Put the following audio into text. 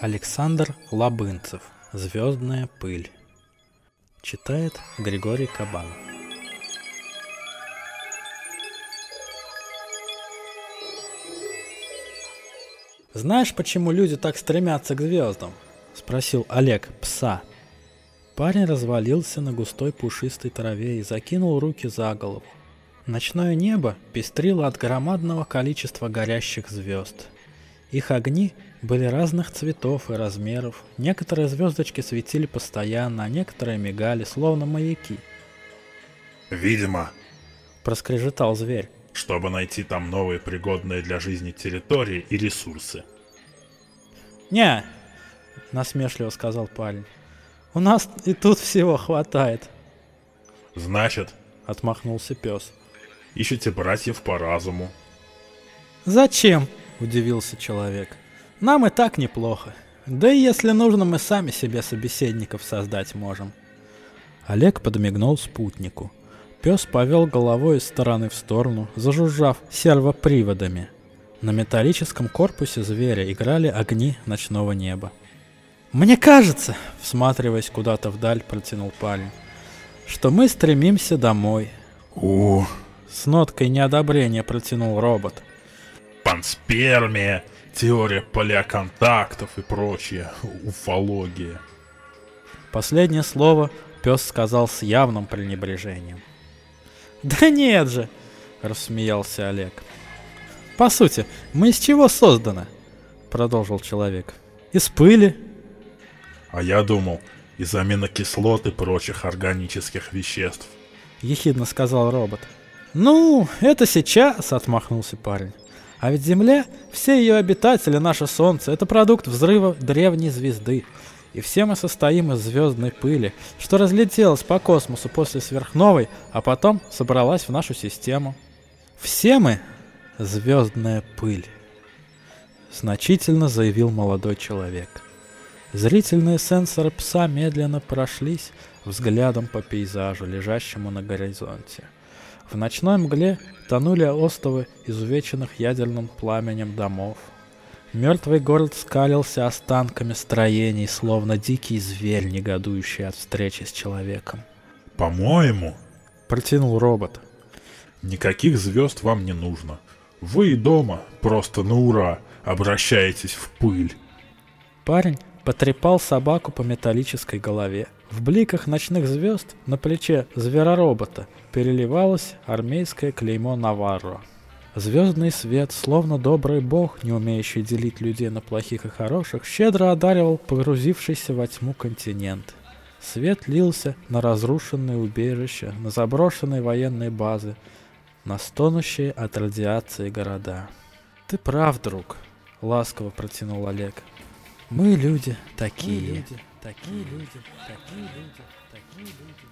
Александр Лабынцев. Звездная пыль. Читает Григорий Кабан. Знаешь, почему люди так стремятся к звездам? Спросил Олег пса. Парень развалился на густой пушистой траве и закинул руки за голову. Ночное небо пестрило от громадного количества горящих звезд. Их огни были разных цветов и размеров. Некоторые звездочки светили постоянно, а некоторые мигали, словно маяки. Видимо, Проскрежетал зверь. чтобы найти там новые пригодные для жизни территории и ресурсы. «Не!» — насмешливо сказал парень. «У нас и тут всего хватает», Значит, — отмахнулся пес. ищете братьев по разуму. «Зачем?» — удивился человек. «Нам и так неплохо. Да и если нужно, мы сами себе собеседников создать можем». Олег подмигнул спутнику. Пес повел головой из стороны в сторону, зажужжав сервоприводами. На металлическом корпусе зверя играли огни ночного неба. «Мне кажется», — всматриваясь куда-то вдаль, протянул парень, «что мы стремимся домой». У, С ноткой неодобрения протянул робот. Панспермия, теория палеоконтактов и прочее, уфология. Последнее слово пес сказал с явным пренебрежением. «Да нет же!» — рассмеялся Олег. «По сути, мы из чего созданы?» — продолжил человек. «Из пыли?» А я думал, из аминокислот и прочих органических веществ. — ехидно сказал робот. «Ну, это сейчас», — отмахнулся парень. «А ведь Земля, все ее обитатели, наше Солнце, это продукт взрыва древней звезды. И все мы состоим из звездной пыли, что разлетелась по космосу после сверхновой, а потом собралась в нашу систему. Все мы — звездная пыль», — значительно заявил молодой человек. Зрительные сенсоры пса медленно прошлись взглядом по пейзажу, лежащему на горизонте. В ночной мгле тонули остовы изувеченных ядерным пламенем домов. Мертвый город скалился останками строений, словно дикий зверь, негодующий от встречи с человеком. По-моему, Протянул робот. никаких звезд вам не нужно. Вы и дома просто на ура обращаетесь в пыль. Парень потрепал собаку по металлической голове. В бликах ночных звезд на плече звероробота переливалось армейское клеймо Наварро. Звездный свет, словно добрый бог, не умеющий делить людей на плохих и хороших, щедро одаривал погрузившийся во тьму континент. Свет лился на разрушенные убежища, на заброшенные военные базы, на стонущие от радиации города. «Ты прав, друг», — ласково протянул Олег. Мы люди такие. такие люди, такие люди, такие люди, такие люди.